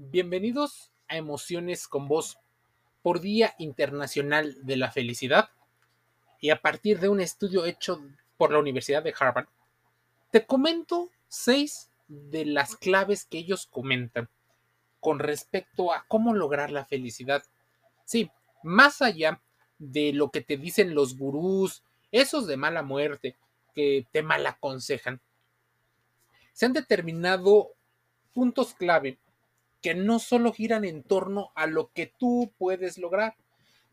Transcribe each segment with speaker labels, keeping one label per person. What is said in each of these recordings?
Speaker 1: Bienvenidos a Emociones con Voz por Día Internacional de la Felicidad y a partir de un estudio hecho por la Universidad de Harvard, te comento seis de las claves que ellos comentan con respecto a cómo lograr la felicidad. Sí, más allá de lo que te dicen los gurús, esos de mala muerte, que te mal aconsejan, se han determinado puntos clave que no solo giran en torno a lo que tú puedes lograr,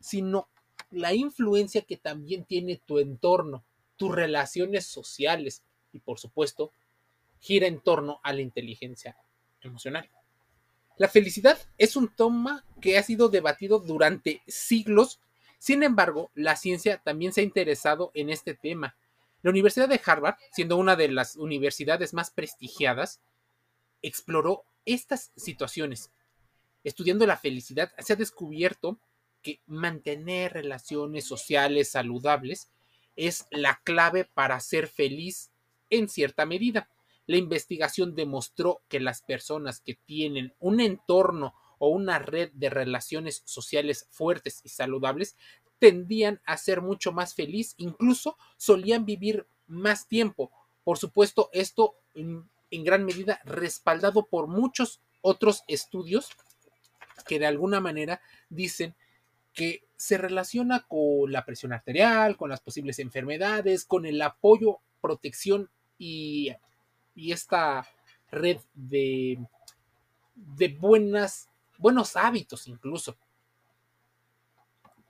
Speaker 1: sino la influencia que también tiene tu entorno, tus relaciones sociales y por supuesto gira en torno a la inteligencia emocional. La felicidad es un tema que ha sido debatido durante siglos, sin embargo, la ciencia también se ha interesado en este tema. La Universidad de Harvard, siendo una de las universidades más prestigiadas, exploró estas situaciones. Estudiando la felicidad, se ha descubierto que mantener relaciones sociales saludables es la clave para ser feliz en cierta medida. La investigación demostró que las personas que tienen un entorno o una red de relaciones sociales fuertes y saludables tendían a ser mucho más feliz, incluso solían vivir más tiempo. Por supuesto, esto en gran medida respaldado por muchos otros estudios que de alguna manera dicen que se relaciona con la presión arterial, con las posibles enfermedades, con el apoyo, protección y, y esta red de, de buenas, buenos hábitos incluso.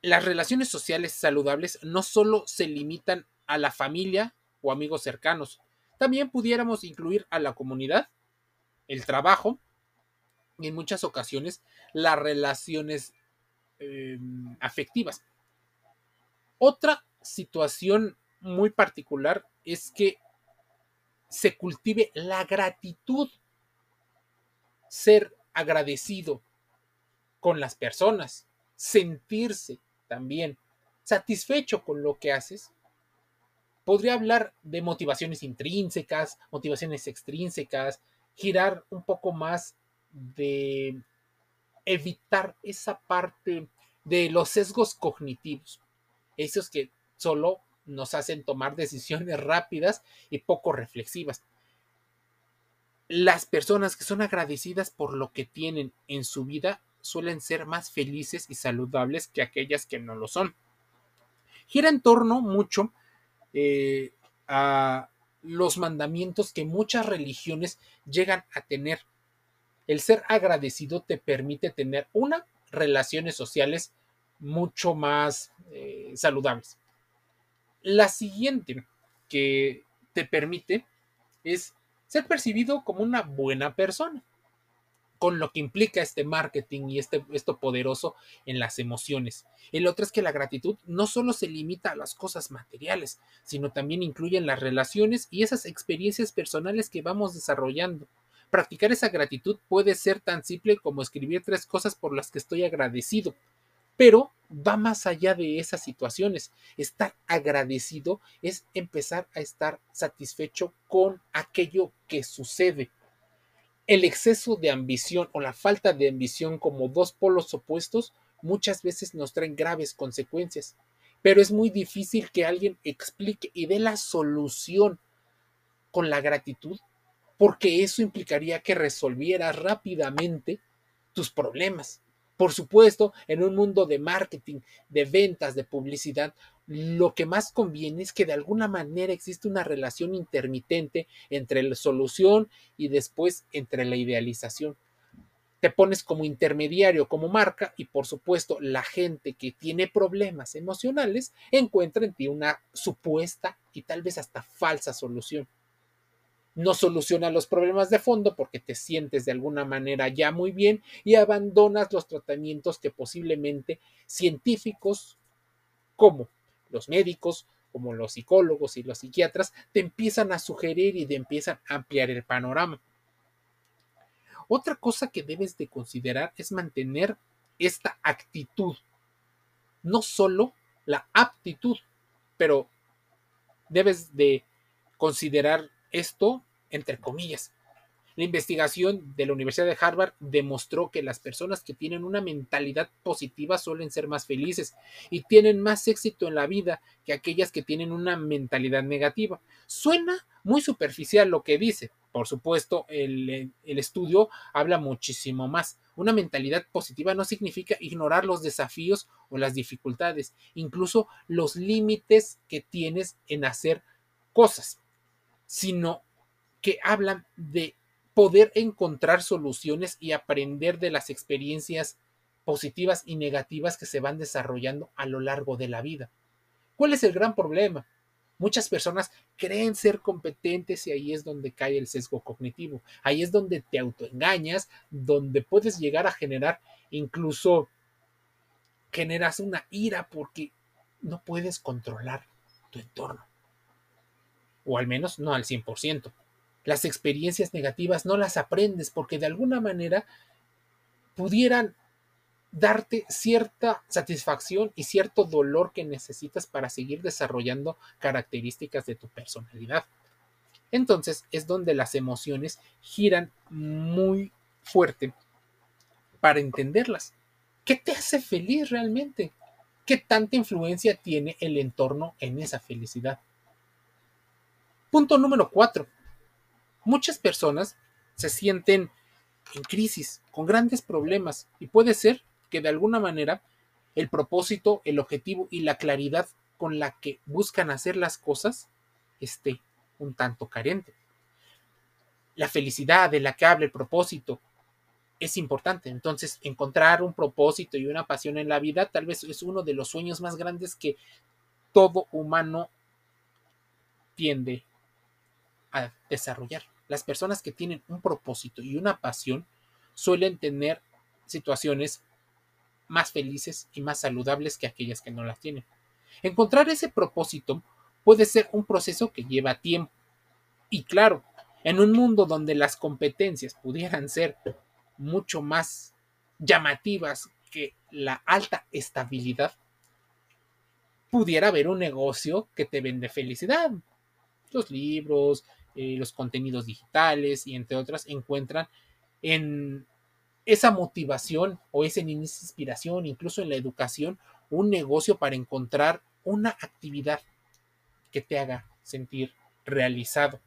Speaker 1: Las relaciones sociales saludables no solo se limitan a la familia o amigos cercanos, también pudiéramos incluir a la comunidad, el trabajo y en muchas ocasiones las relaciones em, afectivas. Otra situación muy particular es que se cultive la gratitud, ser agradecido con las personas, sentirse también satisfecho con lo que haces podría hablar de motivaciones intrínsecas, motivaciones extrínsecas, girar un poco más de evitar esa parte de los sesgos cognitivos, esos que solo nos hacen tomar decisiones rápidas y poco reflexivas. Las personas que son agradecidas por lo que tienen en su vida suelen ser más felices y saludables que aquellas que no lo son. Gira en torno mucho eh, a los mandamientos que muchas religiones llegan a tener. El ser agradecido te permite tener una relaciones sociales mucho más eh, saludables. La siguiente que te permite es ser percibido como una buena persona con lo que implica este marketing y este, esto poderoso en las emociones. El otro es que la gratitud no solo se limita a las cosas materiales, sino también incluye en las relaciones y esas experiencias personales que vamos desarrollando. Practicar esa gratitud puede ser tan simple como escribir tres cosas por las que estoy agradecido, pero va más allá de esas situaciones. Estar agradecido es empezar a estar satisfecho con aquello que sucede el exceso de ambición o la falta de ambición como dos polos opuestos muchas veces nos traen graves consecuencias, pero es muy difícil que alguien explique y dé la solución con la gratitud, porque eso implicaría que resolvieras rápidamente tus problemas. Por supuesto, en un mundo de marketing, de ventas, de publicidad, lo que más conviene es que de alguna manera existe una relación intermitente entre la solución y después entre la idealización. Te pones como intermediario, como marca, y por supuesto la gente que tiene problemas emocionales encuentra en ti una supuesta y tal vez hasta falsa solución no soluciona los problemas de fondo porque te sientes de alguna manera ya muy bien y abandonas los tratamientos que posiblemente científicos como los médicos, como los psicólogos y los psiquiatras, te empiezan a sugerir y te empiezan a ampliar el panorama. Otra cosa que debes de considerar es mantener esta actitud, no solo la aptitud, pero debes de considerar esto entre comillas. La investigación de la Universidad de Harvard demostró que las personas que tienen una mentalidad positiva suelen ser más felices y tienen más éxito en la vida que aquellas que tienen una mentalidad negativa. Suena muy superficial lo que dice. Por supuesto, el, el estudio habla muchísimo más. Una mentalidad positiva no significa ignorar los desafíos o las dificultades, incluso los límites que tienes en hacer cosas, sino que hablan de poder encontrar soluciones y aprender de las experiencias positivas y negativas que se van desarrollando a lo largo de la vida. ¿Cuál es el gran problema? Muchas personas creen ser competentes y ahí es donde cae el sesgo cognitivo. Ahí es donde te autoengañas, donde puedes llegar a generar incluso generas una ira porque no puedes controlar tu entorno. O al menos no al 100%. Las experiencias negativas no las aprendes porque de alguna manera pudieran darte cierta satisfacción y cierto dolor que necesitas para seguir desarrollando características de tu personalidad. Entonces es donde las emociones giran muy fuerte para entenderlas. ¿Qué te hace feliz realmente? ¿Qué tanta influencia tiene el entorno en esa felicidad? Punto número cuatro. Muchas personas se sienten en crisis, con grandes problemas, y puede ser que de alguna manera el propósito, el objetivo y la claridad con la que buscan hacer las cosas esté un tanto carente. La felicidad de la que habla el propósito es importante. Entonces, encontrar un propósito y una pasión en la vida tal vez es uno de los sueños más grandes que todo humano tiende a desarrollar. Las personas que tienen un propósito y una pasión suelen tener situaciones más felices y más saludables que aquellas que no las tienen. Encontrar ese propósito puede ser un proceso que lleva tiempo. Y claro, en un mundo donde las competencias pudieran ser mucho más llamativas que la alta estabilidad, pudiera haber un negocio que te vende felicidad. Los libros, eh, los contenidos digitales y entre otras encuentran en esa motivación o esa inspiración, incluso en la educación, un negocio para encontrar una actividad que te haga sentir realizado.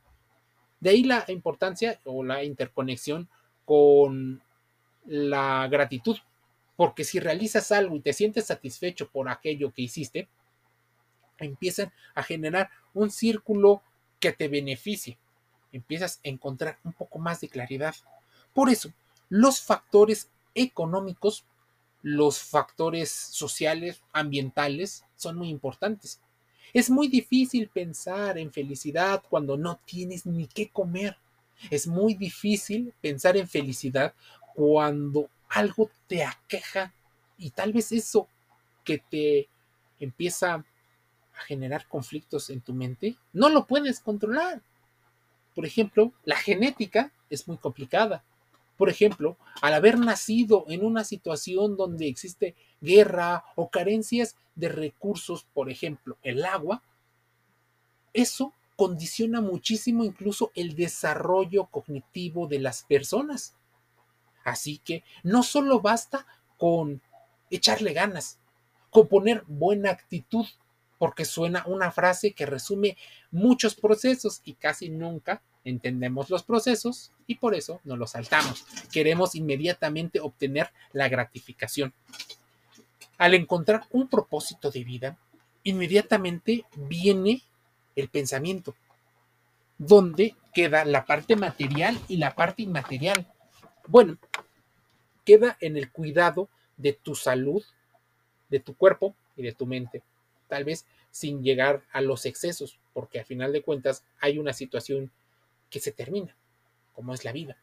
Speaker 1: De ahí la importancia o la interconexión con la gratitud, porque si realizas algo y te sientes satisfecho por aquello que hiciste, empiezan a generar un círculo que te beneficie. Empiezas a encontrar un poco más de claridad. Por eso, los factores económicos, los factores sociales, ambientales, son muy importantes. Es muy difícil pensar en felicidad cuando no tienes ni qué comer. Es muy difícil pensar en felicidad cuando algo te aqueja y tal vez eso que te empieza generar conflictos en tu mente, no lo puedes controlar. Por ejemplo, la genética es muy complicada. Por ejemplo, al haber nacido en una situación donde existe guerra o carencias de recursos, por ejemplo, el agua, eso condiciona muchísimo incluso el desarrollo cognitivo de las personas. Así que no solo basta con echarle ganas, con poner buena actitud, porque suena una frase que resume muchos procesos y casi nunca entendemos los procesos y por eso no los saltamos. Queremos inmediatamente obtener la gratificación. Al encontrar un propósito de vida, inmediatamente viene el pensamiento, donde queda la parte material y la parte inmaterial. Bueno, queda en el cuidado de tu salud, de tu cuerpo y de tu mente. Tal vez sin llegar a los excesos, porque a final de cuentas hay una situación que se termina, como es la vida.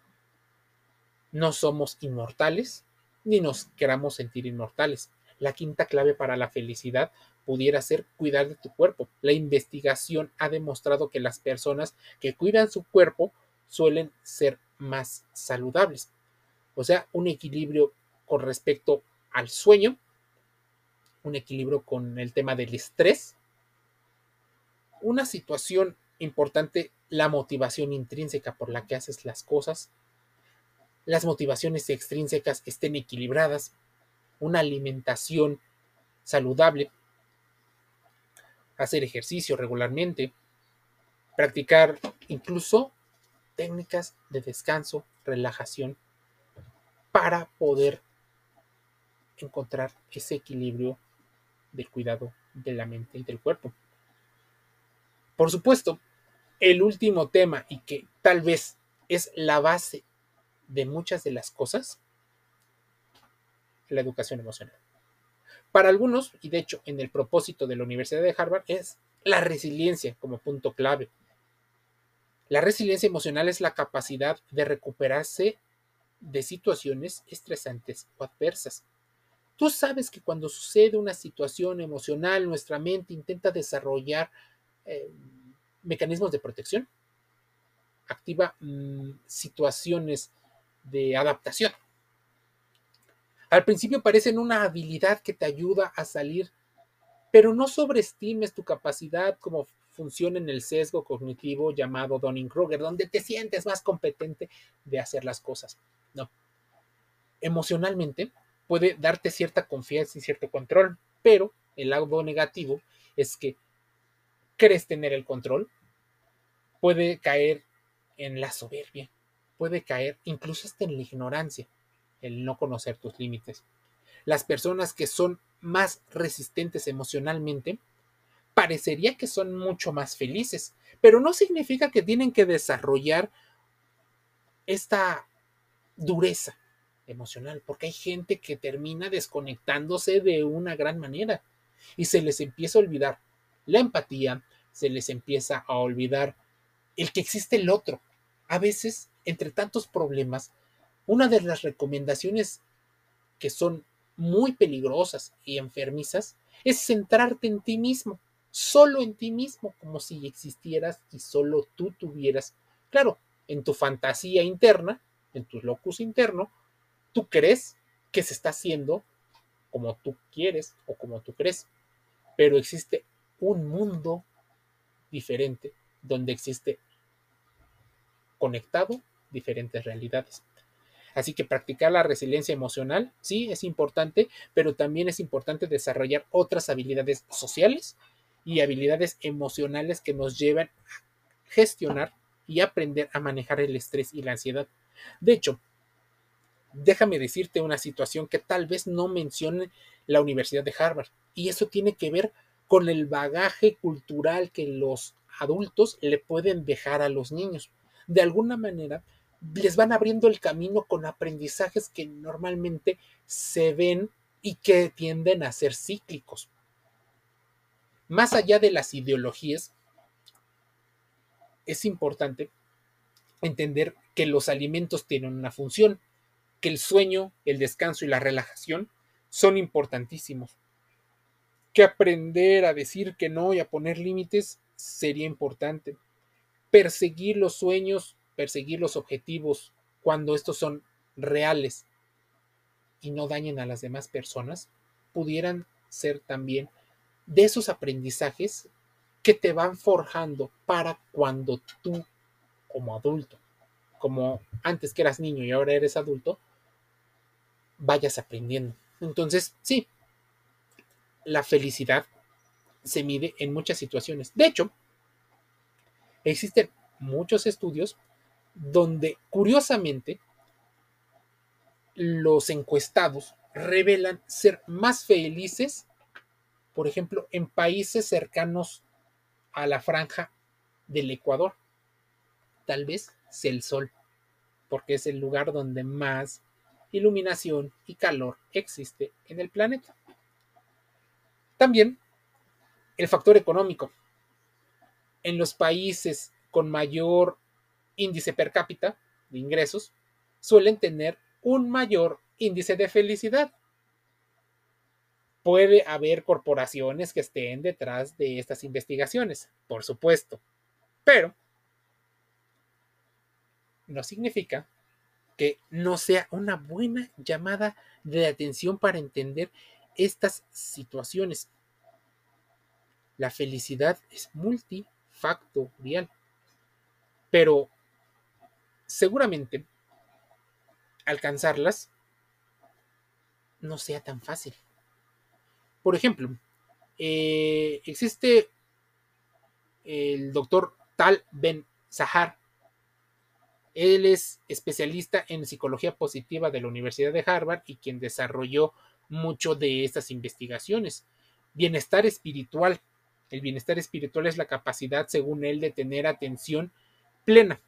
Speaker 1: No somos inmortales, ni nos queramos sentir inmortales. La quinta clave para la felicidad pudiera ser cuidar de tu cuerpo. La investigación ha demostrado que las personas que cuidan su cuerpo suelen ser más saludables. O sea, un equilibrio con respecto al sueño, un equilibrio con el tema del estrés, una situación importante la motivación intrínseca por la que haces las cosas, las motivaciones extrínsecas estén equilibradas, una alimentación saludable, hacer ejercicio regularmente, practicar incluso técnicas de descanso, relajación, para poder encontrar ese equilibrio del cuidado de la mente y del cuerpo. Por supuesto, el último tema y que tal vez es la base de muchas de las cosas, la educación emocional. Para algunos, y de hecho en el propósito de la Universidad de Harvard, es la resiliencia como punto clave. La resiliencia emocional es la capacidad de recuperarse de situaciones estresantes o adversas. Tú sabes que cuando sucede una situación emocional, nuestra mente intenta desarrollar eh, mecanismos de protección, activa mm, situaciones de adaptación. Al principio parecen una habilidad que te ayuda a salir, pero no sobreestimes tu capacidad como funciona en el sesgo cognitivo llamado Donning-Kruger, donde te sientes más competente de hacer las cosas. No. Emocionalmente puede darte cierta confianza y cierto control, pero el lado negativo es que crees tener el control, puede caer en la soberbia, puede caer incluso hasta en la ignorancia, el no conocer tus límites. Las personas que son más resistentes emocionalmente, parecería que son mucho más felices, pero no significa que tienen que desarrollar esta dureza emocional, porque hay gente que termina desconectándose de una gran manera y se les empieza a olvidar la empatía, se les empieza a olvidar el que existe el otro. A veces entre tantos problemas, una de las recomendaciones que son muy peligrosas y enfermizas es centrarte en ti mismo, solo en ti mismo, como si existieras y solo tú tuvieras, claro, en tu fantasía interna, en tu locus interno, tú crees que se está haciendo como tú quieres o como tú crees, pero existe un mundo diferente donde existe conectado diferentes realidades. Así que practicar la resiliencia emocional, sí, es importante, pero también es importante desarrollar otras habilidades sociales y habilidades emocionales que nos llevan a gestionar y aprender a manejar el estrés y la ansiedad. De hecho, déjame decirte una situación que tal vez no mencione la Universidad de Harvard, y eso tiene que ver con el bagaje cultural que los adultos le pueden dejar a los niños. De alguna manera, les van abriendo el camino con aprendizajes que normalmente se ven y que tienden a ser cíclicos. Más allá de las ideologías, es importante entender que los alimentos tienen una función, que el sueño, el descanso y la relajación son importantísimos, que aprender a decir que no y a poner límites sería importante, perseguir los sueños perseguir los objetivos cuando estos son reales y no dañen a las demás personas, pudieran ser también de esos aprendizajes que te van forjando para cuando tú, como adulto, como antes que eras niño y ahora eres adulto, vayas aprendiendo. Entonces, sí, la felicidad se mide en muchas situaciones. De hecho, existen muchos estudios donde curiosamente los encuestados revelan ser más felices, por ejemplo, en países cercanos a la franja del Ecuador. Tal vez sea el sol, porque es el lugar donde más iluminación y calor existe en el planeta. También el factor económico. En los países con mayor índice per cápita de ingresos suelen tener un mayor índice de felicidad. Puede haber corporaciones que estén detrás de estas investigaciones, por supuesto, pero no significa que no sea una buena llamada de atención para entender estas situaciones. La felicidad es multi multifactorial. Pero seguramente alcanzarlas no sea tan fácil. Por ejemplo, eh, existe el doctor Tal Ben Sahar. Él es especialista en psicología positiva de la Universidad de Harvard y quien desarrolló mucho de estas investigaciones. Bienestar espiritual. El bienestar espiritual es la capacidad, según él, de tener atención plena.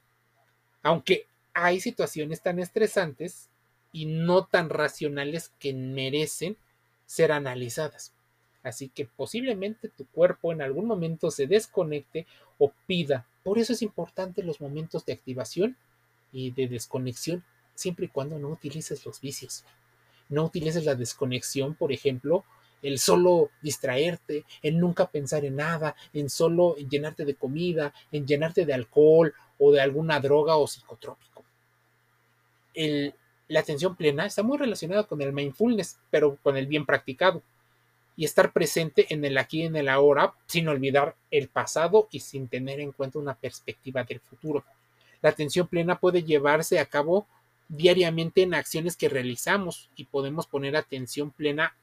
Speaker 1: Aunque hay situaciones tan estresantes y no tan racionales que merecen ser analizadas. Así que posiblemente tu cuerpo en algún momento se desconecte o pida. Por eso es importante los momentos de activación y de desconexión siempre y cuando no utilices los vicios. No utilices la desconexión, por ejemplo, el solo distraerte, en nunca pensar en nada, en solo llenarte de comida, en llenarte de alcohol o de alguna droga o psicotrópico. la atención plena está muy relacionada con el mindfulness, pero con el bien practicado. Y estar presente en el aquí y en el ahora, sin olvidar el pasado y sin tener en cuenta una perspectiva del futuro. La atención plena puede llevarse a cabo diariamente en acciones que realizamos y podemos poner atención plena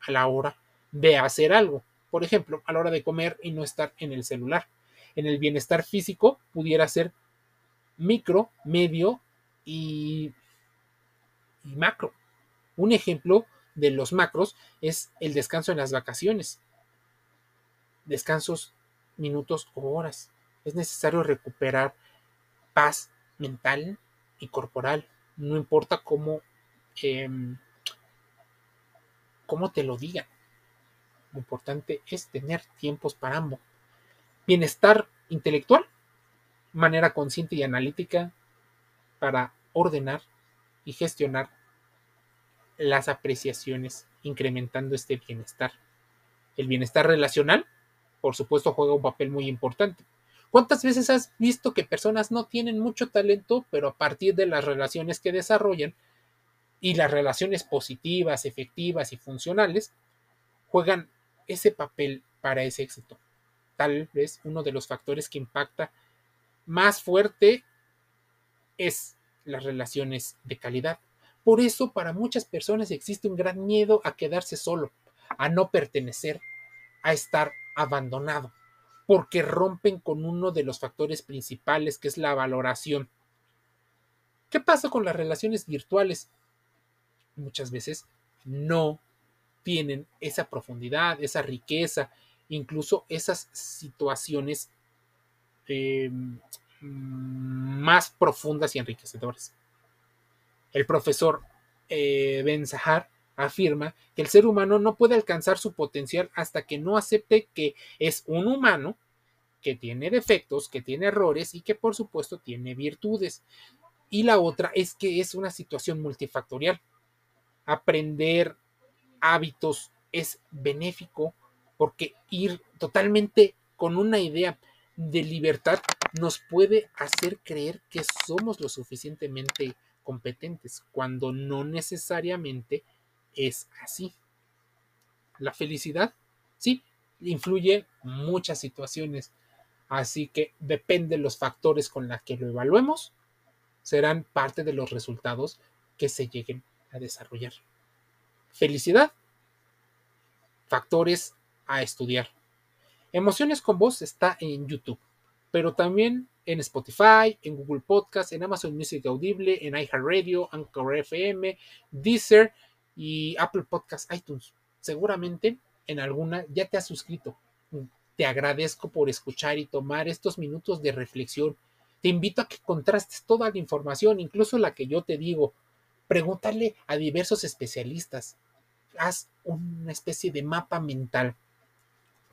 Speaker 1: a la hora de hacer algo. Por ejemplo, a la hora de comer y no estar en el celular. En el bienestar físico pudiera ser micro, medio y, macro. Un ejemplo de los macros es el descanso en las vacaciones. Descansos minutos o horas. Es necesario recuperar paz mental y corporal. No importa cómo em, cómo te lo digan. Lo importante es tener tiempos para ambos. Bienestar intelectual, manera consciente y analítica para ordenar y gestionar las apreciaciones, incrementando este bienestar. El bienestar relacional, por supuesto, juega un papel muy importante. ¿Cuántas veces has visto que personas no tienen mucho talento, pero a partir de las relaciones que desarrollan, y las relaciones positivas, efectivas y funcionales juegan ese papel para ese éxito. Tal vez uno de los factores que impacta más fuerte es las relaciones de calidad. Por eso para muchas personas existe un gran miedo a quedarse solo, a no pertenecer, a estar abandonado, porque rompen con uno de los factores principales que es la valoración. ¿Qué pasa con las relaciones virtuales? muchas veces no tienen esa profundidad, esa riqueza, incluso esas situaciones eh, más profundas y enriquecedoras. El profesor eh, Ben Sahar afirma que el ser humano no puede alcanzar su potencial hasta que no acepte que es un humano, que tiene defectos, que tiene errores y que por supuesto tiene virtudes. Y la otra es que es una situación multifactorial aprender hábitos es benéfico porque ir totalmente con una idea de libertad nos puede hacer creer que somos lo suficientemente competentes cuando no necesariamente es así. La felicidad, sí, influye muchas situaciones, así que depende de los factores con los que lo evaluemos, serán parte de los resultados que se lleguen a desarrollar. Felicidad. Factores a estudiar. Emociones con voz está en YouTube, pero también en Spotify, en Google Podcast, en Amazon Music Audible, en iHeartRadio, Anchor FM, Deezer y Apple Podcast iTunes. Seguramente en alguna ya te has suscrito. Te agradezco por escuchar y tomar estos minutos de reflexión. Te invito a que contrastes toda la información, incluso la que yo te digo, Pregúntale a diversos especialistas. Haz una especie de mapa mental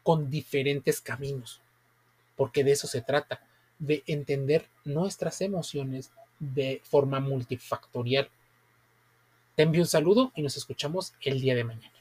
Speaker 1: con diferentes caminos, porque de eso se trata, de entender nuestras emociones de forma multifactorial. Te envío un saludo y nos escuchamos el día de mañana.